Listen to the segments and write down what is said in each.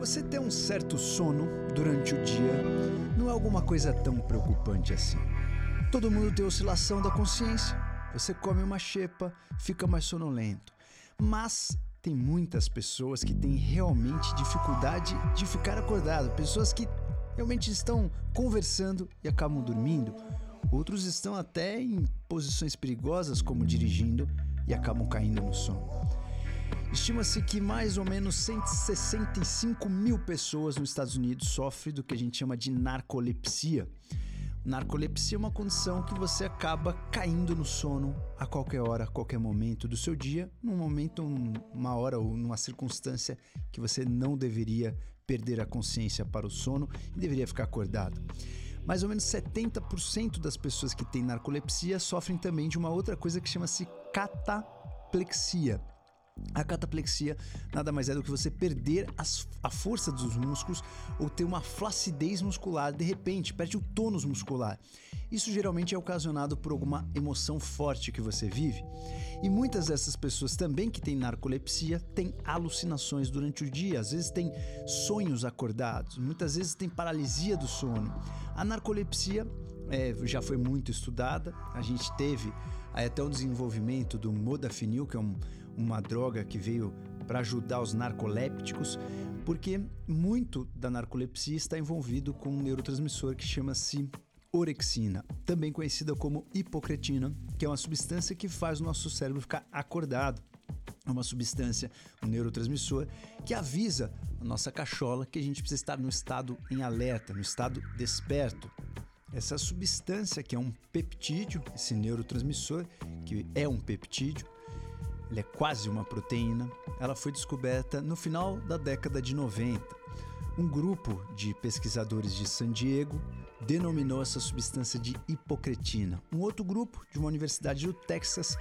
Você ter um certo sono durante o dia não é alguma coisa tão preocupante assim. Todo mundo tem oscilação da consciência. Você come uma xepa, fica mais sonolento. Mas tem muitas pessoas que têm realmente dificuldade de ficar acordado, pessoas que realmente estão conversando e acabam dormindo. Outros estão até em posições perigosas, como dirigindo, e acabam caindo no sono. Estima-se que mais ou menos 165 mil pessoas nos Estados Unidos sofrem do que a gente chama de narcolepsia. Narcolepsia é uma condição que você acaba caindo no sono a qualquer hora, a qualquer momento do seu dia, num momento, uma hora ou numa circunstância que você não deveria perder a consciência para o sono e deveria ficar acordado. Mais ou menos 70% das pessoas que têm narcolepsia sofrem também de uma outra coisa que chama-se cataplexia. A cataplexia nada mais é do que você perder as, a força dos músculos ou ter uma flacidez muscular, de repente, perde o tônus muscular. Isso geralmente é ocasionado por alguma emoção forte que você vive. E muitas dessas pessoas também que têm narcolepsia têm alucinações durante o dia, às vezes têm sonhos acordados, muitas vezes tem paralisia do sono. A narcolepsia é, já foi muito estudada, a gente teve até o desenvolvimento do modafinil, que é um, uma droga que veio para ajudar os narcolépticos, porque muito da narcolepsia está envolvido com um neurotransmissor que chama-se orexina, também conhecida como hipocretina, que é uma substância que faz o nosso cérebro ficar acordado. É uma substância, um neurotransmissor, que avisa a nossa cachola que a gente precisa estar no estado em alerta, no estado desperto. Essa substância, que é um peptídeo, esse neurotransmissor, que é um peptídeo, ele é quase uma proteína, ela foi descoberta no final da década de 90. Um grupo de pesquisadores de San Diego denominou essa substância de hipocretina. Um outro grupo de uma universidade do Texas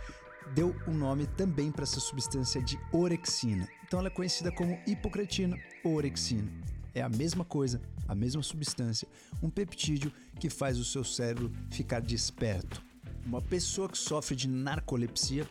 deu o um nome também para essa substância de orexina. Então ela é conhecida como hipocretina ou orexina. É a mesma coisa, a mesma substância, um peptídeo que faz o seu cérebro ficar desperto. Uma pessoa que sofre de narcolepsia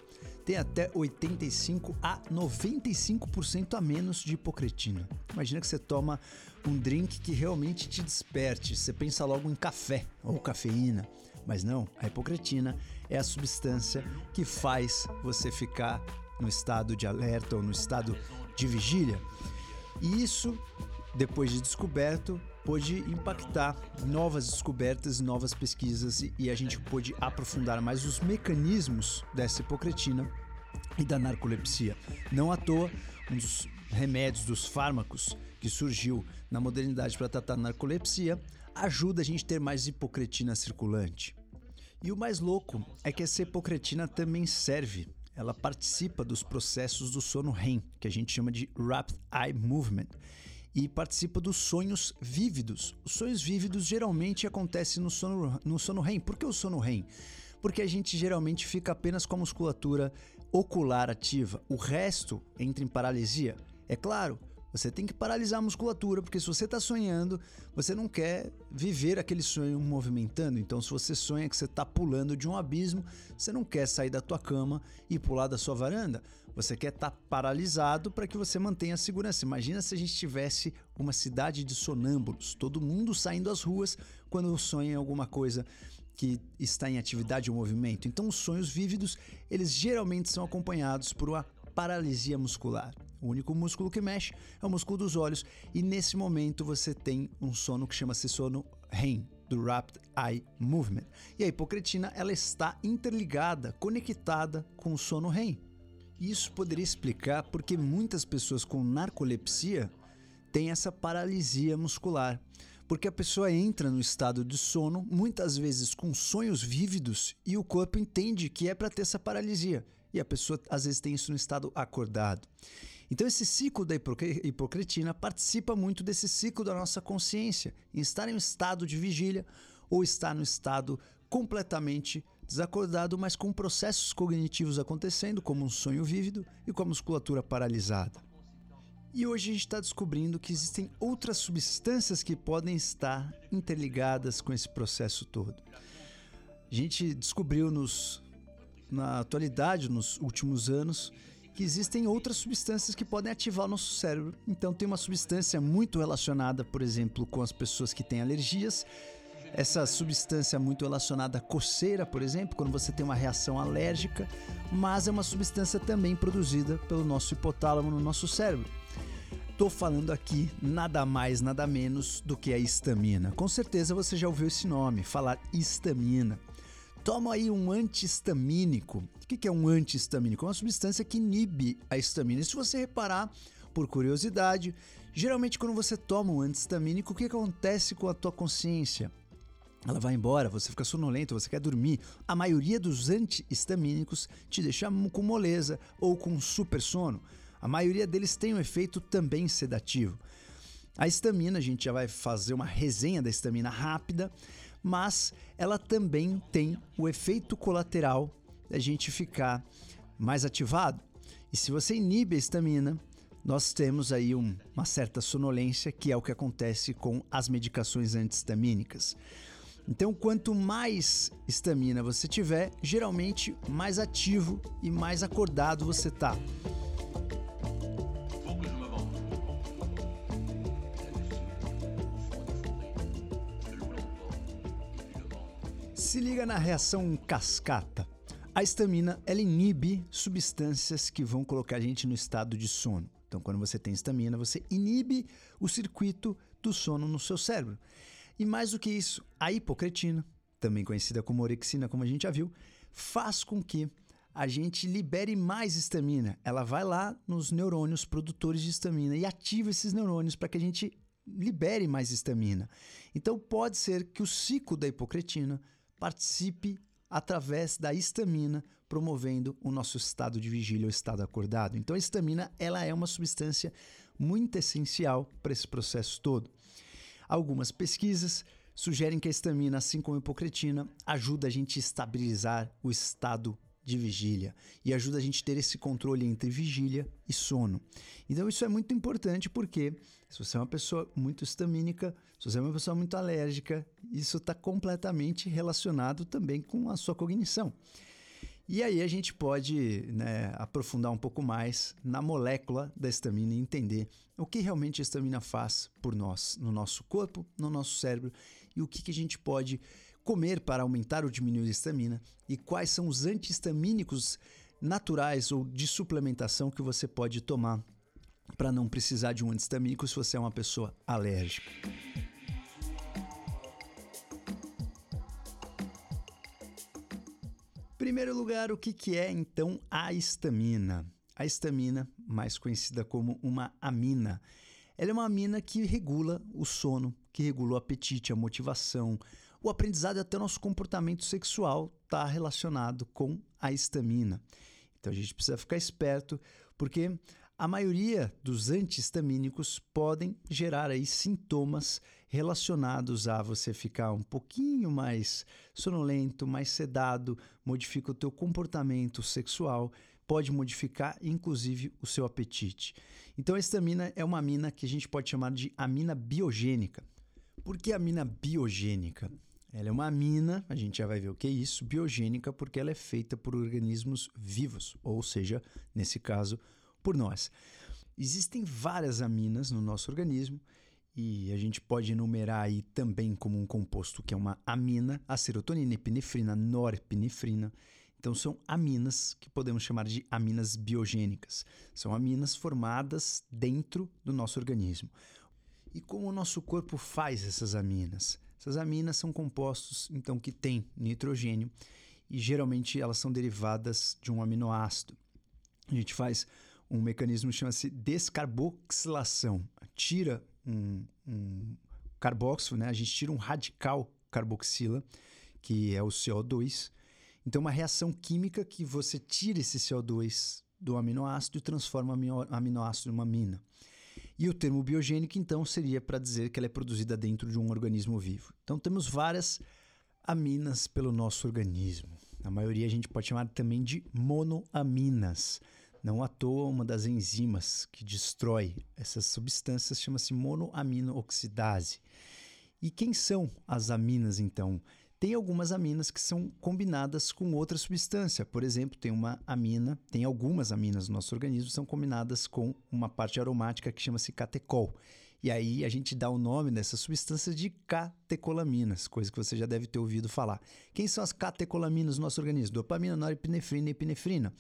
tem até 85 a 95% a menos de hipocretina. Imagina que você toma um drink que realmente te desperte, você pensa logo em café ou cafeína. Mas não, a hipocretina é a substância que faz você ficar no estado de alerta ou no estado de vigília. E isso depois de descoberto, pôde impactar novas descobertas, novas pesquisas e a gente pôde aprofundar mais os mecanismos dessa hipocretina e da narcolepsia. Não à toa, um dos remédios, dos fármacos que surgiu na modernidade para tratar narcolepsia, ajuda a gente a ter mais hipocretina circulante. E o mais louco é que essa hipocretina também serve, ela participa dos processos do sono REM, que a gente chama de Rapid Eye Movement e participa dos sonhos vívidos. Os sonhos vívidos geralmente acontecem no sono, no sono REM. Por que o sono REM? Porque a gente geralmente fica apenas com a musculatura ocular ativa, o resto entra em paralisia. É claro, você tem que paralisar a musculatura, porque se você está sonhando, você não quer viver aquele sonho movimentando. Então, se você sonha que você está pulando de um abismo, você não quer sair da tua cama e pular da sua varanda. Você quer estar tá paralisado para que você mantenha a segurança. Imagina se a gente tivesse uma cidade de sonâmbulos, todo mundo saindo às ruas quando sonha em alguma coisa que está em atividade ou movimento. Então, os sonhos vívidos, eles geralmente são acompanhados por uma paralisia muscular. O único músculo que mexe é o músculo dos olhos e nesse momento você tem um sono que chama-se sono REM, do Rapid Eye Movement. E a hipocretina ela está interligada, conectada com o sono REM. Isso poderia explicar porque muitas pessoas com narcolepsia têm essa paralisia muscular, porque a pessoa entra no estado de sono, muitas vezes com sonhos vívidos, e o corpo entende que é para ter essa paralisia. E a pessoa às vezes tem isso no estado acordado. Então, esse ciclo da hipocretina participa muito desse ciclo da nossa consciência, em estar em um estado de vigília ou estar no estado completamente desacordado, mas com processos cognitivos acontecendo, como um sonho vívido e com a musculatura paralisada. E hoje a gente está descobrindo que existem outras substâncias que podem estar interligadas com esse processo todo. A gente descobriu nos, na atualidade, nos últimos anos, que existem outras substâncias que podem ativar o nosso cérebro. Então, tem uma substância muito relacionada, por exemplo, com as pessoas que têm alergias. Essa substância muito relacionada à coceira, por exemplo, quando você tem uma reação alérgica, mas é uma substância também produzida pelo nosso hipotálamo no nosso cérebro. Estou falando aqui nada mais, nada menos do que a histamina. Com certeza você já ouviu esse nome, falar histamina. Toma aí um antihistamínico. O que é um antihistamínico? É uma substância que inibe a histamina. E se você reparar, por curiosidade, geralmente quando você toma um antihistamínico, o que acontece com a tua consciência? Ela vai embora, você fica sonolento, você quer dormir. A maioria dos antihistamínicos te deixa com moleza ou com super sono. A maioria deles tem um efeito também sedativo. A histamina, a gente já vai fazer uma resenha da histamina rápida mas ela também tem o efeito colateral da gente ficar mais ativado. E se você inibe a estamina, nós temos aí um, uma certa sonolência, que é o que acontece com as medicações antihistamínicas. Então, quanto mais estamina você tiver, geralmente mais ativo e mais acordado você está. Se liga na reação cascata. A estamina ela inibe substâncias que vão colocar a gente no estado de sono. Então, quando você tem estamina, você inibe o circuito do sono no seu cérebro. E mais do que isso, a hipocretina, também conhecida como orexina, como a gente já viu, faz com que a gente libere mais estamina. Ela vai lá nos neurônios produtores de estamina e ativa esses neurônios para que a gente libere mais estamina. Então, pode ser que o ciclo da hipocretina participe através da histamina, promovendo o nosso estado de vigília ou estado acordado. Então a histamina, ela é uma substância muito essencial para esse processo todo. Algumas pesquisas sugerem que a histamina, assim como a hipocretina, ajuda a gente a estabilizar o estado de vigília e ajuda a gente a ter esse controle entre vigília e sono. Então isso é muito importante porque se você é uma pessoa muito estamínica, se você é uma pessoa muito alérgica, isso está completamente relacionado também com a sua cognição. E aí a gente pode né, aprofundar um pouco mais na molécula da estamina e entender o que realmente a estamina faz por nós, no nosso corpo, no nosso cérebro e o que, que a gente pode comer para aumentar ou diminuir a estamina e quais são os antihistamínicos naturais ou de suplementação que você pode tomar para não precisar de um antihistamínico se você é uma pessoa alérgica. Primeiro lugar, o que, que é então a histamina? A histamina, mais conhecida como uma amina, ela é uma amina que regula o sono, que regula o apetite, a motivação, o aprendizado e até o nosso comportamento sexual está relacionado com a histamina. Então a gente precisa ficar esperto, porque a maioria dos antihistamínicos podem gerar aí sintomas relacionados a você ficar um pouquinho mais sonolento, mais sedado, modifica o teu comportamento sexual, pode modificar inclusive o seu apetite. Então a histamina é uma amina que a gente pode chamar de amina biogênica. Por que amina biogênica? Ela é uma amina, a gente já vai ver o que é isso, biogênica, porque ela é feita por organismos vivos, ou seja, nesse caso, por nós. Existem várias aminas no nosso organismo e a gente pode enumerar aí também como um composto que é uma amina, a serotonina, epinefrina, norepinefrina. Então são aminas que podemos chamar de aminas biogênicas. São aminas formadas dentro do nosso organismo. E como o nosso corpo faz essas aminas? Essas aminas são compostos então que têm nitrogênio e geralmente elas são derivadas de um aminoácido. A gente faz um mecanismo que chama-se descarboxilação. Tira um, um carboxilo, né? a gente tira um radical carboxila, que é o CO2. Então, uma reação química que você tira esse CO2 do aminoácido e transforma o aminoácido em uma amina. E o termo biogênico, então, seria para dizer que ela é produzida dentro de um organismo vivo. Então, temos várias aminas pelo nosso organismo. A maioria a gente pode chamar também de monoaminas. Não à toa, uma das enzimas que destrói essas substâncias chama-se monoaminooxidase. E quem são as aminas, então? Tem algumas aminas que são combinadas com outra substância. Por exemplo, tem uma amina, tem algumas aminas no nosso organismo são combinadas com uma parte aromática que chama-se catecol. E aí a gente dá o nome dessa substância de catecolaminas, coisa que você já deve ter ouvido falar. Quem são as catecolaminas no nosso organismo? Dopamina, norepinefrina e epinefrina.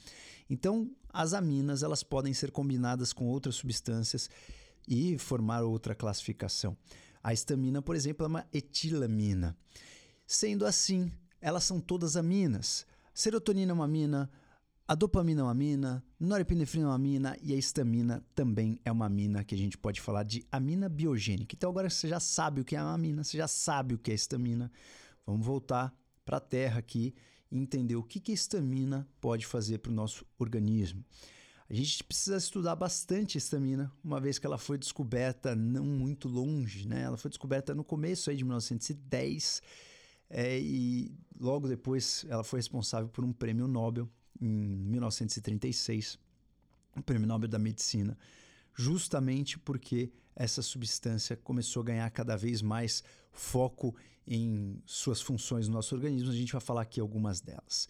Então, as aminas elas podem ser combinadas com outras substâncias e formar outra classificação. A estamina, por exemplo, é uma etilamina. Sendo assim, elas são todas aminas. Serotonina é uma amina, a dopamina é uma amina, norepinefrina é uma amina e a histamina também é uma amina que a gente pode falar de amina biogênica. Então agora você já sabe o que é amina, você já sabe o que é histamina. Vamos voltar para a terra aqui e entender o que, que a histamina pode fazer para o nosso organismo. A gente precisa estudar bastante a histamina, uma vez que ela foi descoberta não muito longe, né? Ela foi descoberta no começo aí de 1910 é, e logo depois ela foi responsável por um prêmio Nobel em 1936, o Prêmio Nobel da Medicina, justamente porque essa substância começou a ganhar cada vez mais foco em suas funções no nosso organismo. A gente vai falar aqui algumas delas.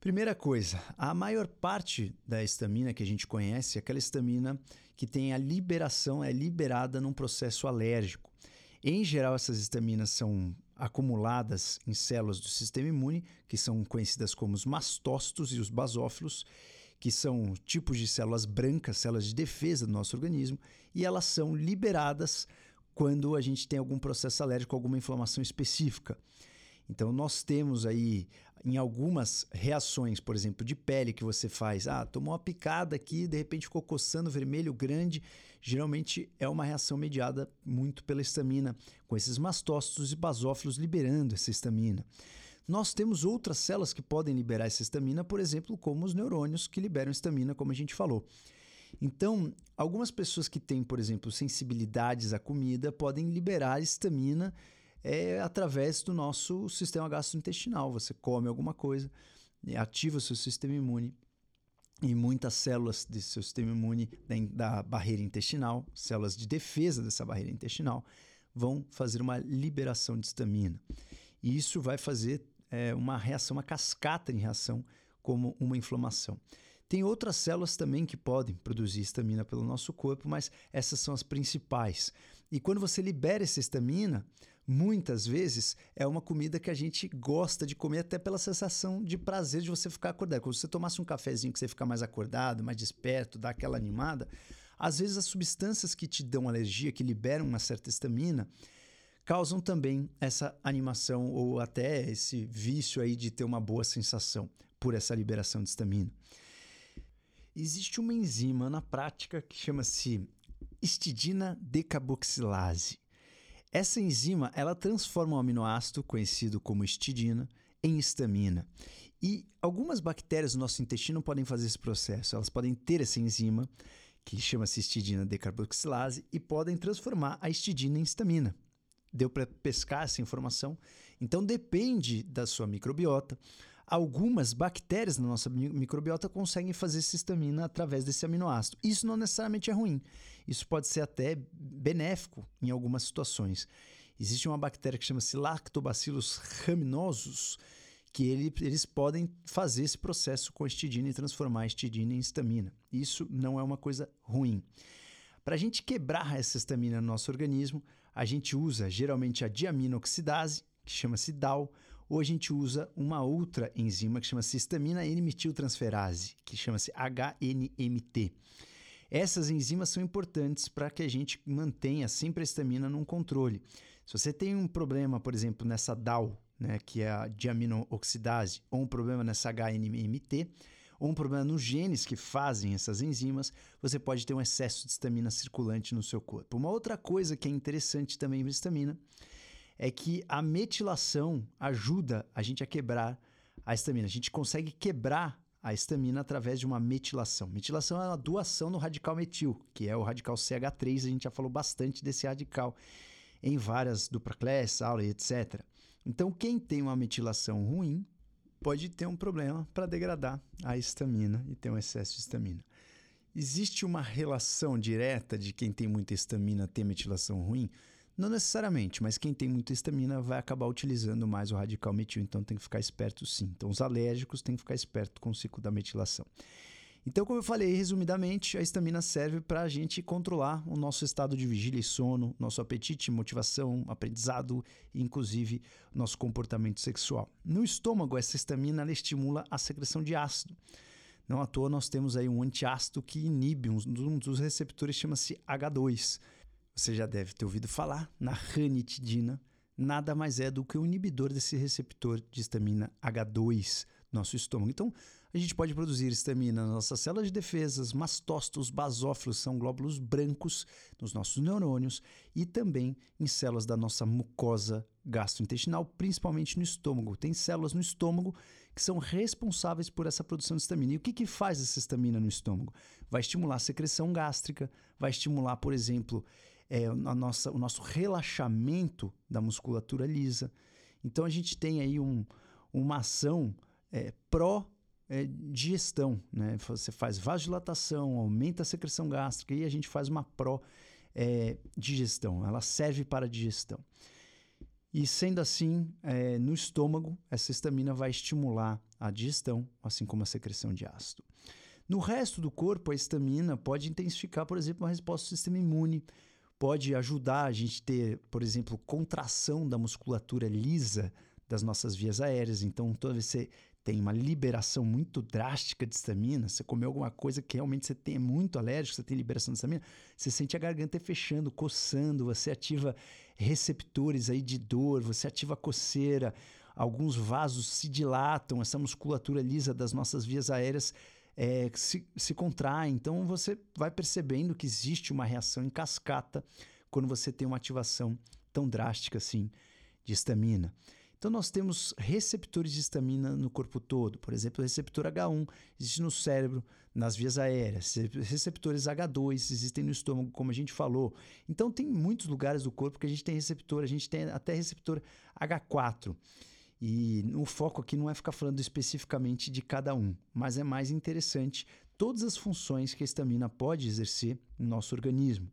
Primeira coisa, a maior parte da estamina que a gente conhece é aquela estamina que tem a liberação, é liberada num processo alérgico. Em geral, essas estaminas são acumuladas em células do sistema imune, que são conhecidas como os mastócitos e os basófilos, que são tipos de células brancas, células de defesa do nosso organismo, e elas são liberadas quando a gente tem algum processo alérgico, alguma inflamação específica. Então, nós temos aí em algumas reações, por exemplo, de pele que você faz, ah, tomou uma picada aqui, de repente ficou coçando vermelho grande, geralmente é uma reação mediada muito pela histamina, com esses mastócitos e basófilos liberando essa histamina. Nós temos outras células que podem liberar essa histamina, por exemplo, como os neurônios que liberam histamina, como a gente falou. Então, algumas pessoas que têm, por exemplo, sensibilidades à comida podem liberar histamina é através do nosso sistema gastrointestinal. Você come alguma coisa, ativa o seu sistema imune e muitas células desse seu sistema imune da barreira intestinal, células de defesa dessa barreira intestinal, vão fazer uma liberação de histamina. E isso vai fazer é, uma reação, uma cascata em reação, como uma inflamação. Tem outras células também que podem produzir histamina pelo nosso corpo, mas essas são as principais. E quando você libera essa histamina, muitas vezes é uma comida que a gente gosta de comer até pela sensação de prazer de você ficar acordado. Quando você tomasse um cafezinho que você fica mais acordado, mais desperto, dá aquela animada, às vezes as substâncias que te dão alergia, que liberam uma certa estamina, causam também essa animação ou até esse vício aí de ter uma boa sensação por essa liberação de estamina. Existe uma enzima na prática que chama-se histidina decarboxilase. Essa enzima ela transforma o aminoácido, conhecido como histidina, em histamina. E algumas bactérias no nosso intestino podem fazer esse processo. Elas podem ter essa enzima, que chama-se histidina decarboxilase, e podem transformar a histidina em histamina. Deu para pescar essa informação? Então depende da sua microbiota. Algumas bactérias na nossa microbiota conseguem fazer histamina através desse aminoácido. Isso não necessariamente é ruim. Isso pode ser até benéfico em algumas situações. Existe uma bactéria que chama-se Lactobacillus raminosus, que ele, eles podem fazer esse processo com a histidina e transformar a histidina em histamina. Isso não é uma coisa ruim. Para a gente quebrar essa histamina no nosso organismo, a gente usa geralmente a diaminoxidase, que chama-se DAO, ou a gente usa uma outra enzima que chama-se histamina N-metiltransferase, que chama-se HNMT. Essas enzimas são importantes para que a gente mantenha sempre a estamina num controle. Se você tem um problema, por exemplo, nessa DAO, né, que é a diaminooxidase, ou um problema nessa HNMT, ou um problema nos genes que fazem essas enzimas, você pode ter um excesso de estamina circulante no seu corpo. Uma outra coisa que é interessante também para estamina é que a metilação ajuda a gente a quebrar a estamina. A gente consegue quebrar a estamina através de uma metilação. Metilação é uma doação no radical metil, que é o radical CH3. A gente já falou bastante desse radical em várias dupla class, aula e etc. Então, quem tem uma metilação ruim pode ter um problema para degradar a estamina e ter um excesso de estamina. Existe uma relação direta de quem tem muita estamina ter metilação ruim? Não necessariamente, mas quem tem muita estamina vai acabar utilizando mais o radical metil, então tem que ficar esperto sim. Então os alérgicos têm que ficar esperto com o ciclo da metilação. Então, como eu falei resumidamente, a estamina serve para a gente controlar o nosso estado de vigília e sono, nosso apetite, motivação, aprendizado e, inclusive, nosso comportamento sexual. No estômago, essa estamina estimula a secreção de ácido. Não à toa, nós temos aí um antiácido que inibe um, dos receptores, chama-se H2. Você já deve ter ouvido falar na ranitidina. Nada mais é do que o um inibidor desse receptor de estamina H2 no nosso estômago. Então, a gente pode produzir estamina nas nossas células de defesa, mastócitos, basófilos, são glóbulos brancos nos nossos neurônios e também em células da nossa mucosa gastrointestinal, principalmente no estômago. Tem células no estômago que são responsáveis por essa produção de estamina. E o que, que faz essa estamina no estômago? Vai estimular a secreção gástrica, vai estimular, por exemplo, é, a nossa, o nosso relaxamento da musculatura lisa. Então a gente tem aí um, uma ação é, pró é, digestão, né? Você faz vasodilatação, aumenta a secreção gástrica e a gente faz uma pró é, digestão. Ela serve para a digestão. E sendo assim, é, no estômago, essa estamina vai estimular a digestão, assim como a secreção de ácido. No resto do corpo, a estamina pode intensificar, por exemplo, uma resposta do sistema imune, pode ajudar a gente ter, por exemplo, contração da musculatura lisa das nossas vias aéreas. Então, toda vez que você tem uma liberação muito drástica de estamina, você comeu alguma coisa que realmente você tem é muito alérgico, você tem liberação de estamina, você sente a garganta fechando, coçando, você ativa receptores aí de dor, você ativa a coceira, alguns vasos se dilatam, essa musculatura lisa das nossas vias aéreas é, se, se contrai. Então você vai percebendo que existe uma reação em cascata quando você tem uma ativação tão drástica assim de estamina. Então, nós temos receptores de estamina no corpo todo. Por exemplo, o receptor H1 existe no cérebro, nas vias aéreas. Receptores H2 existem no estômago, como a gente falou. Então, tem muitos lugares do corpo que a gente tem receptor. A gente tem até receptor H4. E o foco aqui não é ficar falando especificamente de cada um, mas é mais interessante todas as funções que a estamina pode exercer no nosso organismo.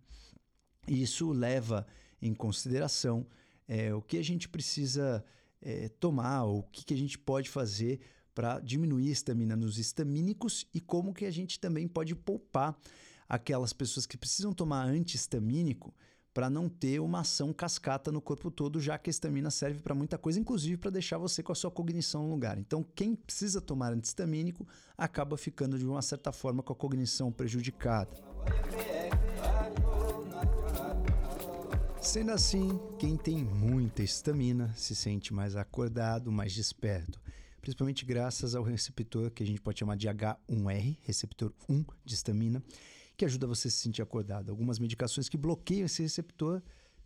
Isso leva em consideração é, o que a gente precisa é, tomar, ou o que, que a gente pode fazer para diminuir a estamina nos estamínicos e como que a gente também pode poupar aquelas pessoas que precisam tomar antihistamínico para não ter uma ação cascata no corpo todo, já que a estamina serve para muita coisa, inclusive para deixar você com a sua cognição no lugar. Então, quem precisa tomar antihistamínico acaba ficando de uma certa forma com a cognição prejudicada. Sendo assim, quem tem muita estamina se sente mais acordado, mais desperto, principalmente graças ao receptor que a gente pode chamar de H1R, receptor 1 de estamina, que ajuda você a se sentir acordado. Algumas medicações que bloqueiam esse receptor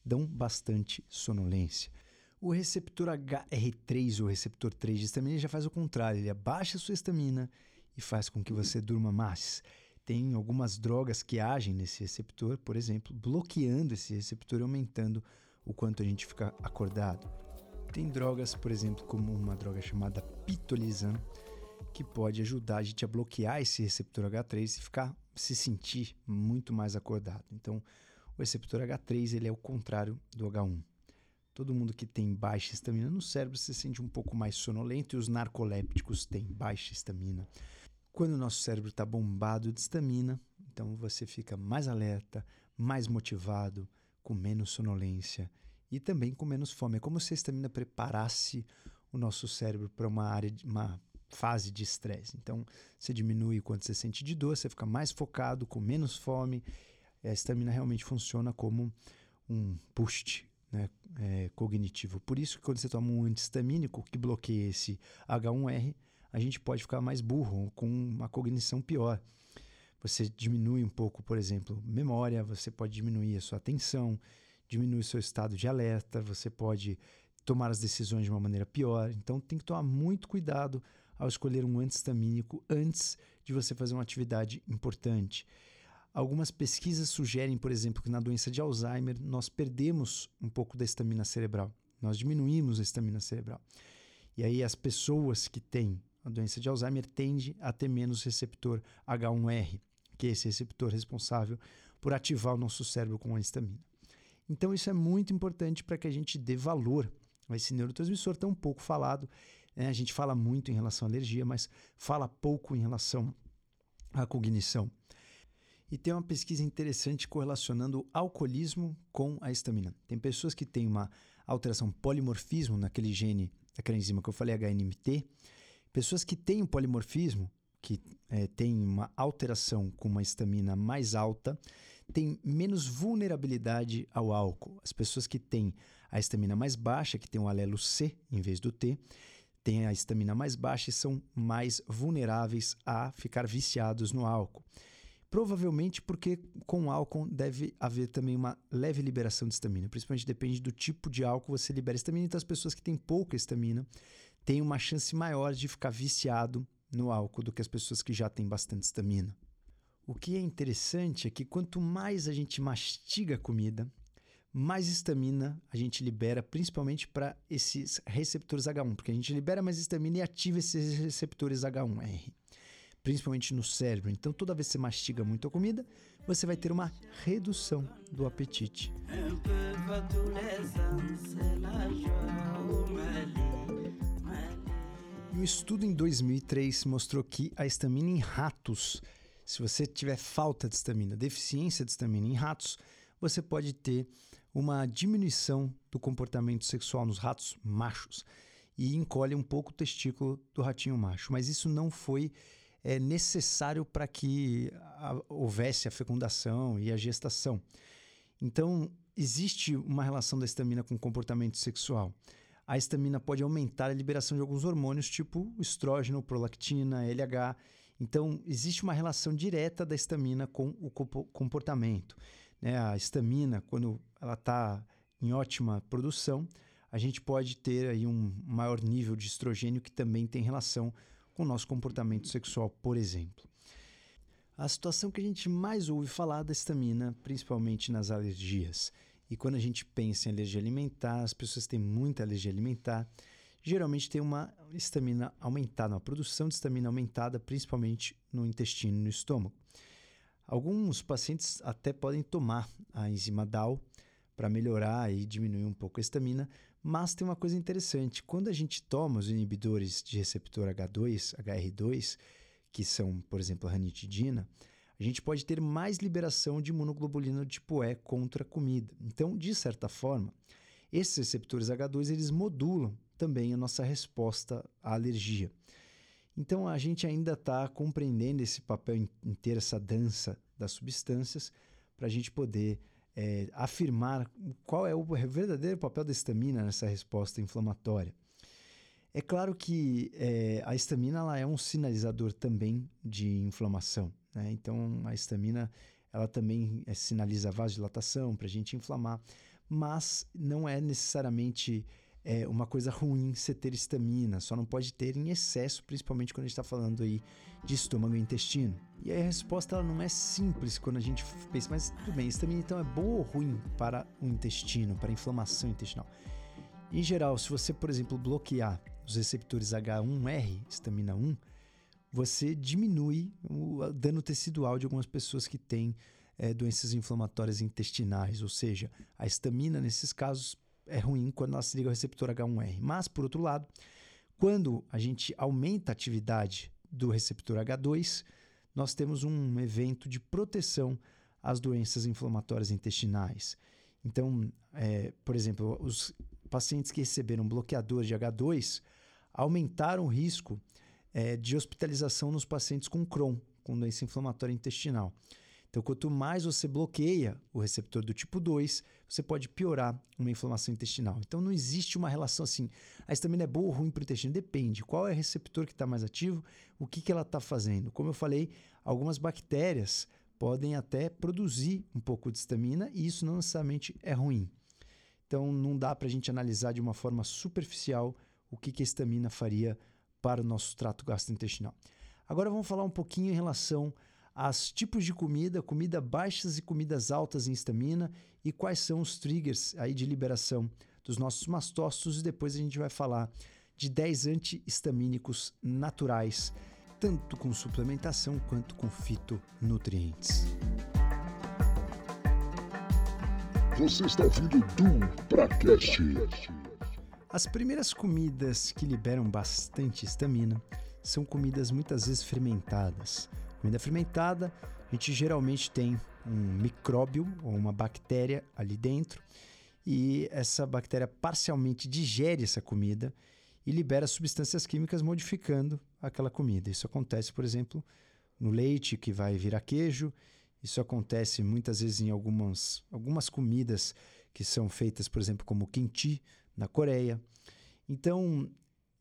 dão bastante sonolência. O receptor HR3, ou receptor 3 de estamina, já faz o contrário, ele abaixa a sua estamina e faz com que você durma mais tem algumas drogas que agem nesse receptor, por exemplo, bloqueando esse receptor e aumentando o quanto a gente fica acordado. Tem drogas, por exemplo, como uma droga chamada pitolizan, que pode ajudar a gente a bloquear esse receptor H3 e ficar se sentir muito mais acordado. Então, o receptor H3 ele é o contrário do H1. Todo mundo que tem baixa estamina no cérebro se sente um pouco mais sonolento e os narcolépticos têm baixa estamina. Quando o nosso cérebro está bombado de estamina, então você fica mais alerta, mais motivado, com menos sonolência e também com menos fome. É como se a estamina preparasse o nosso cérebro para uma área, de, uma fase de estresse. Então, você diminui o quanto você sente de dor, você fica mais focado, com menos fome. A estamina realmente funciona como um boost né, é, cognitivo. Por isso que quando você toma um antihistamínico que bloqueia esse H1R, a gente pode ficar mais burro, com uma cognição pior. Você diminui um pouco, por exemplo, memória, você pode diminuir a sua atenção, diminuir o seu estado de alerta, você pode tomar as decisões de uma maneira pior. Então tem que tomar muito cuidado ao escolher um antihistamínico antes de você fazer uma atividade importante. Algumas pesquisas sugerem, por exemplo, que na doença de Alzheimer nós perdemos um pouco da estamina cerebral. Nós diminuímos a estamina cerebral. E aí as pessoas que têm a doença de Alzheimer tende a ter menos receptor H1R, que é esse receptor responsável por ativar o nosso cérebro com a histamina. Então, isso é muito importante para que a gente dê valor a esse neurotransmissor tão pouco falado. Né? A gente fala muito em relação à alergia, mas fala pouco em relação à cognição. E tem uma pesquisa interessante correlacionando o alcoolismo com a estamina. Tem pessoas que têm uma alteração polimorfismo naquele gene, daquela enzima que eu falei, HNMT. Pessoas que têm um polimorfismo, que é, têm uma alteração com uma estamina mais alta, têm menos vulnerabilidade ao álcool. As pessoas que têm a estamina mais baixa, que tem o alelo C em vez do T, têm a estamina mais baixa e são mais vulneráveis a ficar viciados no álcool. Provavelmente porque com álcool deve haver também uma leve liberação de estamina, principalmente depende do tipo de álcool você libera estamina. Então, as pessoas que têm pouca estamina têm uma chance maior de ficar viciado no álcool do que as pessoas que já têm bastante estamina. O que é interessante é que quanto mais a gente mastiga a comida, mais estamina a gente libera, principalmente para esses receptores H1, porque a gente libera mais estamina e ativa esses receptores H1R principalmente no cérebro. Então, toda vez que você mastiga muito a comida, você vai ter uma redução do apetite. E um estudo em 2003 mostrou que a estamina em ratos, se você tiver falta de estamina, deficiência de estamina em ratos, você pode ter uma diminuição do comportamento sexual nos ratos machos e encolhe um pouco o testículo do ratinho macho. Mas isso não foi é necessário para que a, houvesse a fecundação e a gestação. Então, existe uma relação da estamina com o comportamento sexual. A estamina pode aumentar a liberação de alguns hormônios, tipo estrógeno, prolactina, LH. Então, existe uma relação direta da estamina com o comportamento. Né? A estamina, quando ela está em ótima produção, a gente pode ter aí um maior nível de estrogênio que também tem relação com o nosso comportamento sexual, por exemplo. A situação que a gente mais ouve falar da estamina, principalmente nas alergias. E quando a gente pensa em alergia alimentar, as pessoas têm muita alergia alimentar, geralmente tem uma estamina aumentada, uma produção de estamina aumentada, principalmente no intestino e no estômago. Alguns pacientes até podem tomar a enzima DAO para melhorar e diminuir um pouco a estamina, mas tem uma coisa interessante: quando a gente toma os inibidores de receptor H2, HR2, que são, por exemplo, a ranitidina, a gente pode ter mais liberação de imunoglobulina tipo E contra a comida. Então, de certa forma, esses receptores H2 eles modulam também a nossa resposta à alergia. Então, a gente ainda está compreendendo esse papel inteiro, essa dança das substâncias, para a gente poder é, afirmar qual é o verdadeiro papel da estamina nessa resposta inflamatória. É claro que é, a estamina ela é um sinalizador também de inflamação. Né? Então, a estamina ela também é, sinaliza vasodilatação para a gente inflamar, mas não é necessariamente é uma coisa ruim você ter estamina, só não pode ter em excesso, principalmente quando a gente está falando aí de estômago e intestino. E aí a resposta ela não é simples quando a gente pensa, mas tudo bem, estamina então é boa ou ruim para o intestino, para a inflamação intestinal? Em geral, se você, por exemplo, bloquear os receptores H1R, estamina 1, você diminui o dano tecidual de algumas pessoas que têm é, doenças inflamatórias intestinais, ou seja, a estamina nesses casos é ruim quando ela se liga ao receptor H1R. Mas, por outro lado, quando a gente aumenta a atividade do receptor H2, nós temos um evento de proteção às doenças inflamatórias intestinais. Então, é, por exemplo, os pacientes que receberam bloqueador de H2 aumentaram o risco é, de hospitalização nos pacientes com Crohn, com doença inflamatória intestinal. Então, quanto mais você bloqueia o receptor do tipo 2, você pode piorar uma inflamação intestinal. Então, não existe uma relação assim. A estamina é boa ou ruim para o intestino? Depende. Qual é o receptor que está mais ativo? O que, que ela está fazendo? Como eu falei, algumas bactérias podem até produzir um pouco de estamina e isso não necessariamente é ruim. Então, não dá para a gente analisar de uma forma superficial o que, que a estamina faria para o nosso trato gastrointestinal. Agora vamos falar um pouquinho em relação as tipos de comida, comida baixas e comidas altas em estamina e quais são os triggers aí de liberação dos nossos mastócitos e depois a gente vai falar de 10 antihistamínicos naturais, tanto com suplementação quanto com fitonutrientes. Você está ouvindo do Pracast. As primeiras comidas que liberam bastante estamina são comidas muitas vezes fermentadas. Comida fermentada, a gente geralmente tem um micróbio ou uma bactéria ali dentro e essa bactéria parcialmente digere essa comida e libera substâncias químicas modificando aquela comida. Isso acontece, por exemplo, no leite que vai virar queijo. Isso acontece muitas vezes em algumas, algumas comidas que são feitas, por exemplo, como kimchi na Coreia. Então,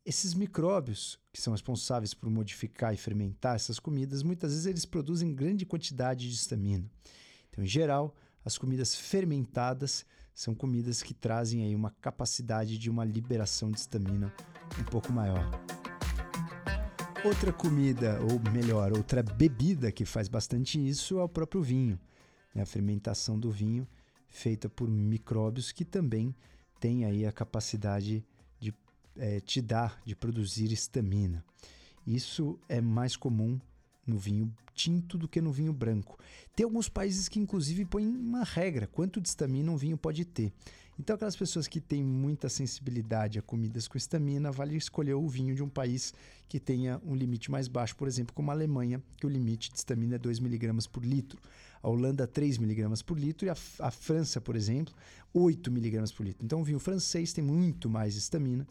esses micróbios que são responsáveis por modificar e fermentar essas comidas, muitas vezes eles produzem grande quantidade de histamina. Então, em geral, as comidas fermentadas são comidas que trazem aí uma capacidade de uma liberação de histamina um pouco maior. Outra comida, ou melhor, outra bebida que faz bastante isso é o próprio vinho. Né? A fermentação do vinho feita por micróbios que também tem aí a capacidade de é, te dar, de produzir estamina. Isso é mais comum no vinho tinto do que no vinho branco. Tem alguns países que, inclusive, põem uma regra: quanto de estamina um vinho pode ter. Então, aquelas pessoas que têm muita sensibilidade a comidas com estamina, vale escolher o vinho de um país que tenha um limite mais baixo, por exemplo, como a Alemanha, que o limite de estamina é 2 mg por litro. A Holanda, 3 mg por litro. E a, a França, por exemplo, 8 mg por litro. Então, o vinho francês tem muito mais estamina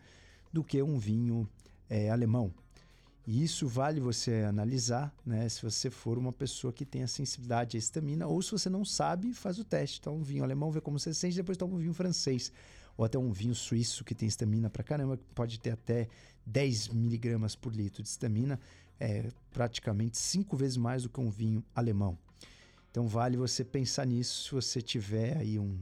do que um vinho é, alemão. E isso vale você analisar, né? Se você for uma pessoa que tem a sensibilidade à estamina, ou se você não sabe, faz o teste. Toma um vinho alemão, vê como você sente, depois toma um vinho francês. Ou até um vinho suíço que tem estamina pra caramba, que pode ter até 10 miligramas por litro de estamina, é praticamente cinco vezes mais do que um vinho alemão. Então vale você pensar nisso se você tiver aí um,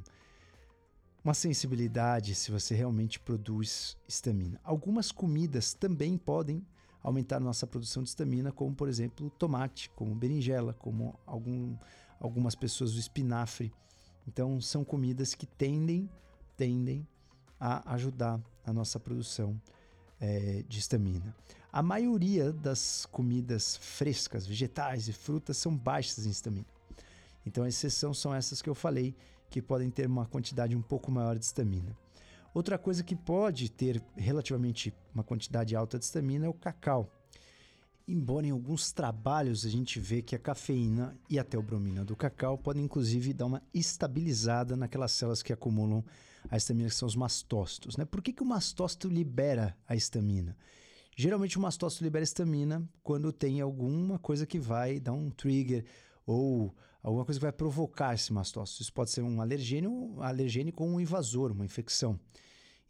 uma sensibilidade, se você realmente produz estamina. Algumas comidas também podem aumentar nossa produção de estamina, como por exemplo tomate, como berinjela, como algum, algumas pessoas o espinafre. Então são comidas que tendem, tendem a ajudar a nossa produção é, de estamina. A maioria das comidas frescas, vegetais e frutas são baixas em estamina. Então a exceção são essas que eu falei, que podem ter uma quantidade um pouco maior de estamina. Outra coisa que pode ter relativamente uma quantidade alta de estamina é o cacau. Embora em alguns trabalhos a gente vê que a cafeína e a teobromina do cacau podem inclusive dar uma estabilizada naquelas células que acumulam a estamina, que são os mastócitos. Né? Por que, que o mastócito libera a estamina? Geralmente o mastócito libera estamina quando tem alguma coisa que vai dar um trigger ou alguma coisa que vai provocar esse mastócito. Isso pode ser um alergênio, alergênico ou um invasor, uma infecção.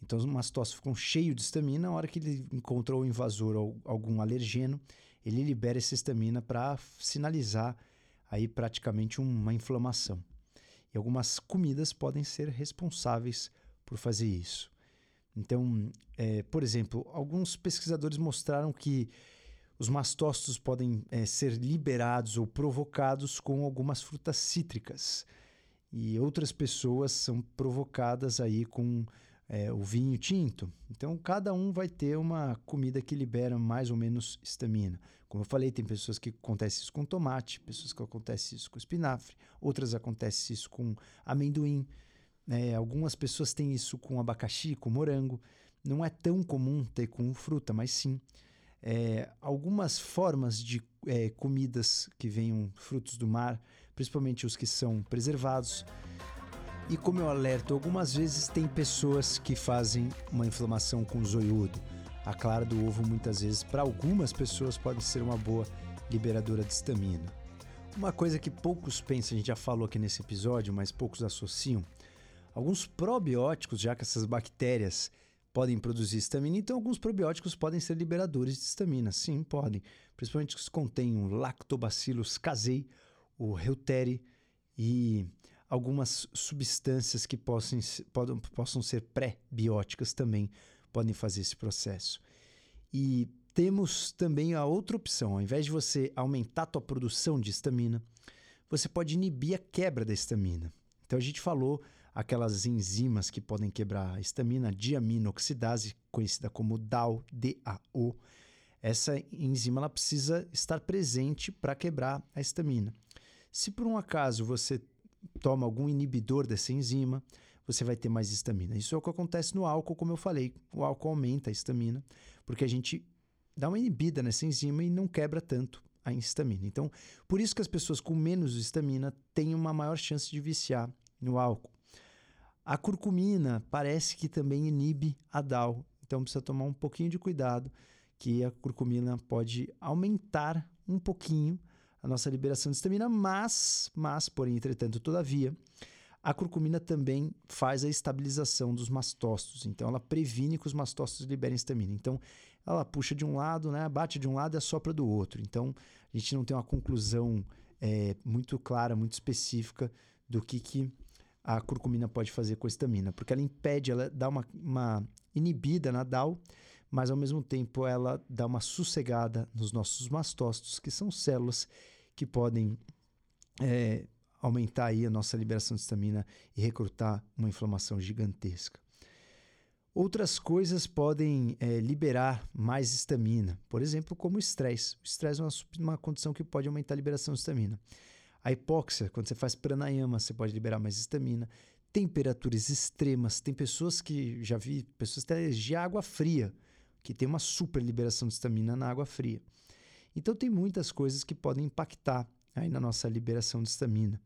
Então, o mastócito ficou cheio de estamina, na hora que ele encontrou o invasor ou algum alergeno, ele libera essa estamina para sinalizar aí praticamente uma inflamação. E algumas comidas podem ser responsáveis por fazer isso. Então, é, por exemplo, alguns pesquisadores mostraram que os mastócitos podem é, ser liberados ou provocados com algumas frutas cítricas. E outras pessoas são provocadas aí com é, o vinho tinto. Então, cada um vai ter uma comida que libera mais ou menos estamina. Como eu falei, tem pessoas que acontece isso com tomate, pessoas que acontece isso com espinafre, outras acontece isso com amendoim. É, algumas pessoas têm isso com abacaxi, com morango. Não é tão comum ter com fruta, mas sim é, algumas formas de é, comidas que venham frutos do mar, principalmente os que são preservados. E como eu alerto, algumas vezes tem pessoas que fazem uma inflamação com zoiudo. A clara do ovo, muitas vezes, para algumas pessoas, pode ser uma boa liberadora de estamina. Uma coisa que poucos pensam, a gente já falou aqui nesse episódio, mas poucos associam. Alguns probióticos, já que essas bactérias podem produzir estamina, então alguns probióticos podem ser liberadores de estamina. Sim, podem. Principalmente os que contêm o Lactobacillus casei, o Reuteri e algumas substâncias que possam, possam ser pré-bióticas também podem fazer esse processo. E temos também a outra opção, ao invés de você aumentar a tua produção de estamina, você pode inibir a quebra da estamina. Então a gente falou aquelas enzimas que podem quebrar a estamina, diaminoxidase, conhecida como DAO, DAO. Essa enzima ela precisa estar presente para quebrar a estamina. Se por um acaso você toma algum inibidor dessa enzima, você vai ter mais estamina. Isso é o que acontece no álcool, como eu falei. O álcool aumenta a estamina, porque a gente dá uma inibida nessa enzima e não quebra tanto a histamina. Então, por isso que as pessoas com menos estamina têm uma maior chance de viciar no álcool. A curcumina parece que também inibe a DAO, então precisa tomar um pouquinho de cuidado, que a curcumina pode aumentar um pouquinho a nossa liberação de estamina, mas, mas, porém, entretanto, todavia, a curcumina também faz a estabilização dos mastócitos, então ela previne que os mastócitos liberem estamina. Então, ela puxa de um lado, né, bate de um lado e assopra do outro. Então, a gente não tem uma conclusão é, muito clara, muito específica do que, que a curcumina pode fazer com a estamina, porque ela impede, ela dá uma, uma inibida na DAO, mas ao mesmo tempo ela dá uma sossegada nos nossos mastócitos, que são células que podem é, aumentar aí a nossa liberação de estamina e recrutar uma inflamação gigantesca. Outras coisas podem é, liberar mais estamina, por exemplo, como o estresse. O estresse é uma, uma condição que pode aumentar a liberação de estamina. A hipóxia, quando você faz pranayama, você pode liberar mais estamina. Temperaturas extremas, tem pessoas que, já vi, pessoas que têm água fria, que tem uma super liberação de estamina na água fria. Então tem muitas coisas que podem impactar aí na nossa liberação de estamina.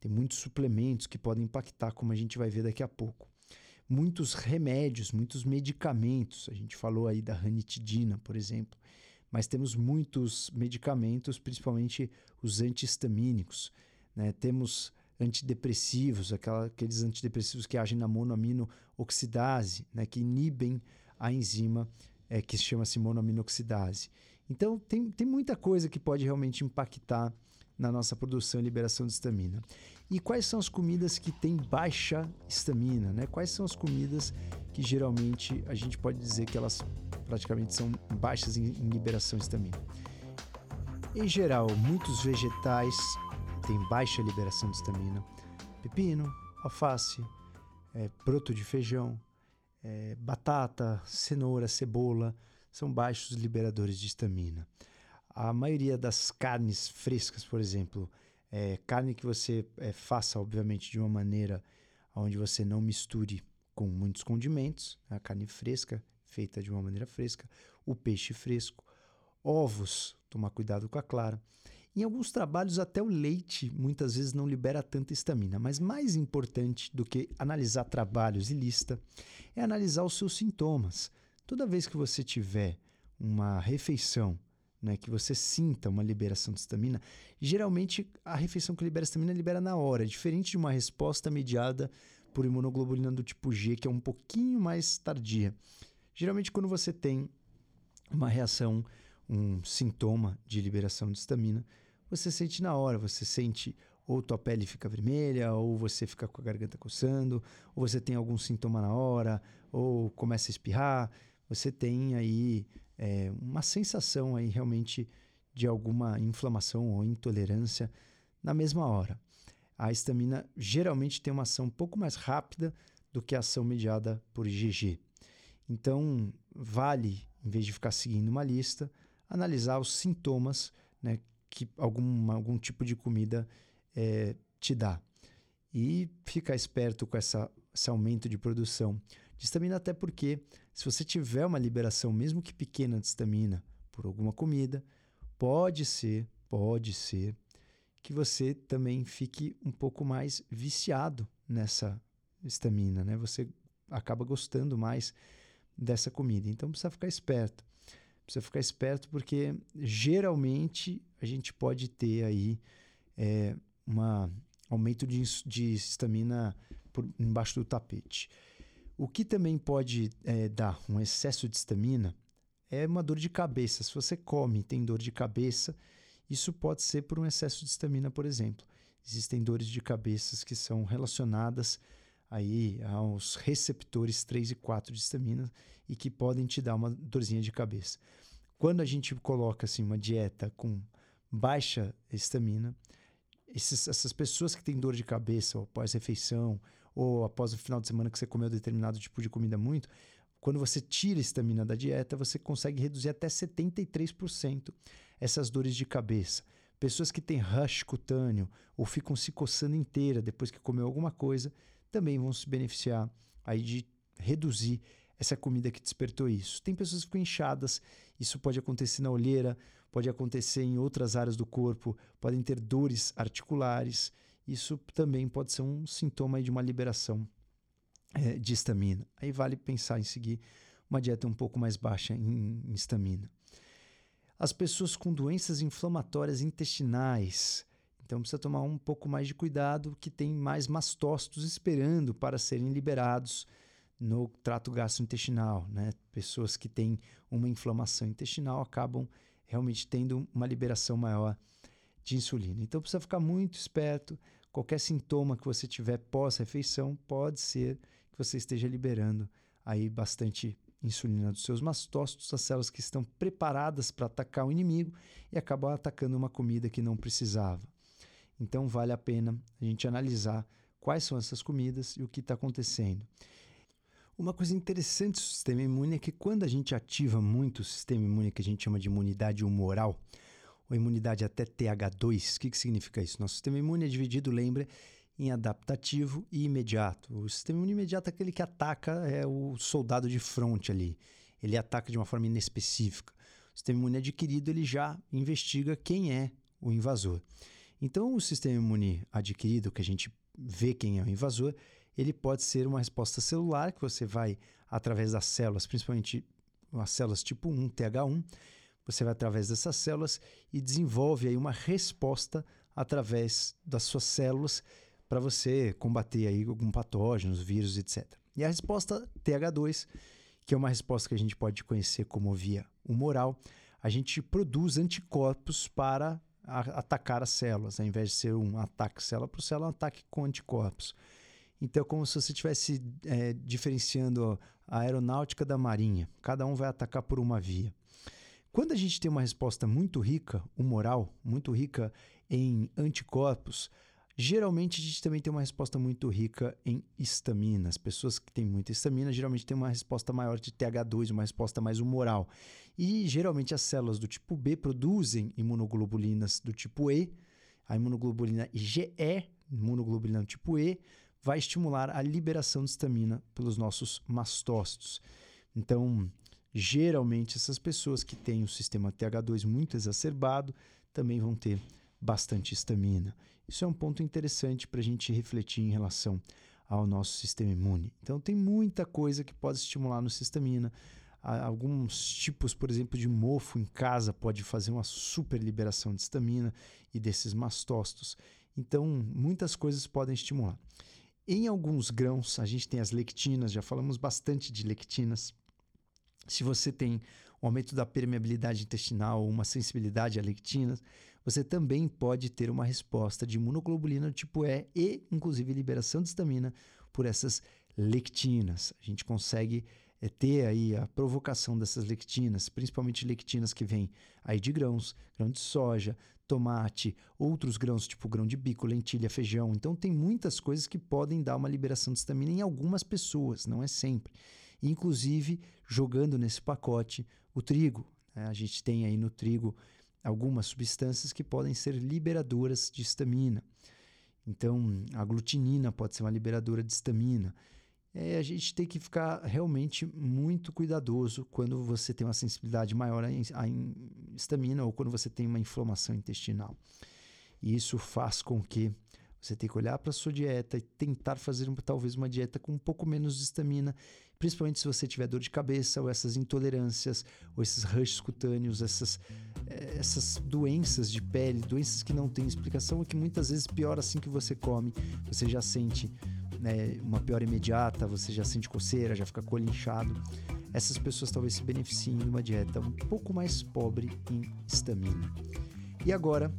Tem muitos suplementos que podem impactar, como a gente vai ver daqui a pouco. Muitos remédios, muitos medicamentos. A gente falou aí da ranitidina, por exemplo. Mas temos muitos medicamentos, principalmente os antihistamínicos. Né? Temos antidepressivos, aquela, aqueles antidepressivos que agem na monoamino oxidase, né? que inibem a enzima é, que chama-se monoaminoxidase. Então, tem, tem muita coisa que pode realmente impactar na nossa produção e liberação de estamina. E quais são as comidas que têm baixa estamina? Né? Quais são as comidas que geralmente a gente pode dizer que elas praticamente são baixas em, em liberação de estamina? Em geral, muitos vegetais têm baixa liberação de estamina. Pepino, alface, é, broto de feijão, é, batata, cenoura, cebola, são baixos liberadores de estamina. A maioria das carnes frescas, por exemplo, é carne que você é, faça, obviamente, de uma maneira onde você não misture com muitos condimentos, a carne fresca, feita de uma maneira fresca, o peixe fresco, ovos, tomar cuidado com a clara. Em alguns trabalhos, até o leite muitas vezes não libera tanta estamina, mas mais importante do que analisar trabalhos e lista é analisar os seus sintomas. Toda vez que você tiver uma refeição, né, que você sinta uma liberação de estamina, geralmente a refeição que libera estamina libera na hora, diferente de uma resposta mediada por imunoglobulina do tipo G, que é um pouquinho mais tardia. Geralmente, quando você tem uma reação, um sintoma de liberação de estamina, você sente na hora, você sente ou tua pele fica vermelha, ou você fica com a garganta coçando, ou você tem algum sintoma na hora, ou começa a espirrar, você tem aí é, uma sensação aí realmente de alguma inflamação ou intolerância na mesma hora. A histamina geralmente tem uma ação um pouco mais rápida do que a ação mediada por IgG. Então, vale, em vez de ficar seguindo uma lista, analisar os sintomas né, que algum, algum tipo de comida é, te dá. E ficar esperto com essa, esse aumento de produção de estamina, até porque se você tiver uma liberação, mesmo que pequena, de estamina por alguma comida, pode ser, pode ser que você também fique um pouco mais viciado nessa estamina, né? Você acaba gostando mais dessa comida. Então precisa ficar esperto. Precisa ficar esperto porque geralmente a gente pode ter aí é, um aumento de, estamina embaixo do tapete. O que também pode é, dar um excesso de estamina é uma dor de cabeça. Se você come e tem dor de cabeça, isso pode ser por um excesso de estamina, por exemplo. Existem dores de cabeças que são relacionadas aí aos receptores 3 e 4 de estamina e que podem te dar uma dorzinha de cabeça. Quando a gente coloca assim uma dieta com baixa estamina, esses, essas pessoas que têm dor de cabeça após refeição ou após o final de semana que você comeu determinado tipo de comida muito, quando você tira a estamina da dieta, você consegue reduzir até 73% essas dores de cabeça. Pessoas que têm rush cutâneo ou ficam se coçando inteira depois que comeu alguma coisa, também vão se beneficiar aí de reduzir essa comida que despertou isso. Tem pessoas que ficam inchadas, isso pode acontecer na olheira, pode acontecer em outras áreas do corpo, podem ter dores articulares. Isso também pode ser um sintoma de uma liberação é, de estamina. Aí vale pensar em seguir uma dieta um pouco mais baixa em estamina. As pessoas com doenças inflamatórias intestinais, então precisa tomar um pouco mais de cuidado, que tem mais mastócitos esperando para serem liberados no trato gastrointestinal. Né? Pessoas que têm uma inflamação intestinal acabam realmente tendo uma liberação maior de insulina. Então precisa ficar muito esperto. Qualquer sintoma que você tiver pós-refeição pode ser que você esteja liberando aí bastante insulina dos seus mastócitos, as células que estão preparadas para atacar o inimigo e acabam atacando uma comida que não precisava. Então vale a pena a gente analisar quais são essas comidas e o que está acontecendo. Uma coisa interessante do sistema imune é que quando a gente ativa muito o sistema imune, que a gente chama de imunidade humoral, ou imunidade até TH2, o que, que significa isso? Nosso sistema imune é dividido, lembra, em adaptativo e imediato. O sistema imune imediato é aquele que ataca é o soldado de fronte ali. Ele ataca de uma forma inespecífica. O sistema imune adquirido ele já investiga quem é o invasor. Então, o sistema imune adquirido, que a gente vê quem é o invasor, ele pode ser uma resposta celular que você vai através das células, principalmente as células tipo 1, TH1, você vai através dessas células e desenvolve aí uma resposta através das suas células para você combater aí algum patógeno, vírus, etc. E a resposta TH2, que é uma resposta que a gente pode conhecer como via humoral, a gente produz anticorpos para atacar as células, ao invés de ser um ataque célula por célula, é um ataque com anticorpos. Então, é como se você estivesse é, diferenciando a aeronáutica da marinha. Cada um vai atacar por uma via. Quando a gente tem uma resposta muito rica, humoral, muito rica em anticorpos, geralmente a gente também tem uma resposta muito rica em histamina. As pessoas que têm muita histamina geralmente têm uma resposta maior de TH2, uma resposta mais humoral. E geralmente as células do tipo B produzem imunoglobulinas do tipo E, a imunoglobulina IgE, imunoglobulina do tipo E, vai estimular a liberação de estamina pelos nossos mastócitos. Então, geralmente, essas pessoas que têm o sistema TH2 muito exacerbado também vão ter bastante estamina. Isso é um ponto interessante para a gente refletir em relação ao nosso sistema imune. Então, tem muita coisa que pode estimular no sistema. Alguns tipos, por exemplo, de mofo em casa pode fazer uma super liberação de estamina e desses mastócitos. Então, muitas coisas podem estimular. Em alguns grãos, a gente tem as lectinas, já falamos bastante de lectinas. Se você tem um aumento da permeabilidade intestinal uma sensibilidade a lectinas, você também pode ter uma resposta de imunoglobulina tipo E e, inclusive, liberação de estamina por essas lectinas. A gente consegue é, ter aí a provocação dessas lectinas, principalmente lectinas que vêm aí de grãos, grão de soja, tomate, outros grãos tipo grão de bico, lentilha, feijão. Então tem muitas coisas que podem dar uma liberação de estamina em algumas pessoas, não é sempre. Inclusive jogando nesse pacote o trigo. Né? A gente tem aí no trigo algumas substâncias que podem ser liberadoras de estamina. Então, a glutinina pode ser uma liberadora de estamina é, a gente tem que ficar realmente muito cuidadoso quando você tem uma sensibilidade maior à estamina ou quando você tem uma inflamação intestinal. E isso faz com que você tenha que olhar para a sua dieta e tentar fazer talvez uma dieta com um pouco menos de estamina, principalmente se você tiver dor de cabeça ou essas intolerâncias ou esses rushes cutâneos, essas, eh, essas doenças de pele, doenças que não têm explicação e que muitas vezes pior assim que você come, você já sente né, uma piora imediata, você já sente coceira, já fica com olho inchado. Essas pessoas talvez se beneficiem de uma dieta um pouco mais pobre em estamina. E agora,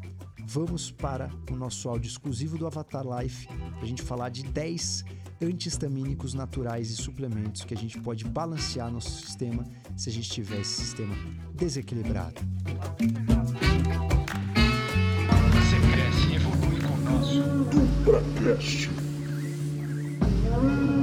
vamos para o nosso áudio exclusivo do Avatar Life, para a gente falar de 10 antihistamínicos naturais e suplementos que a gente pode balancear nosso sistema se a gente tiver esse sistema desequilibrado. Você cresce e evolui com o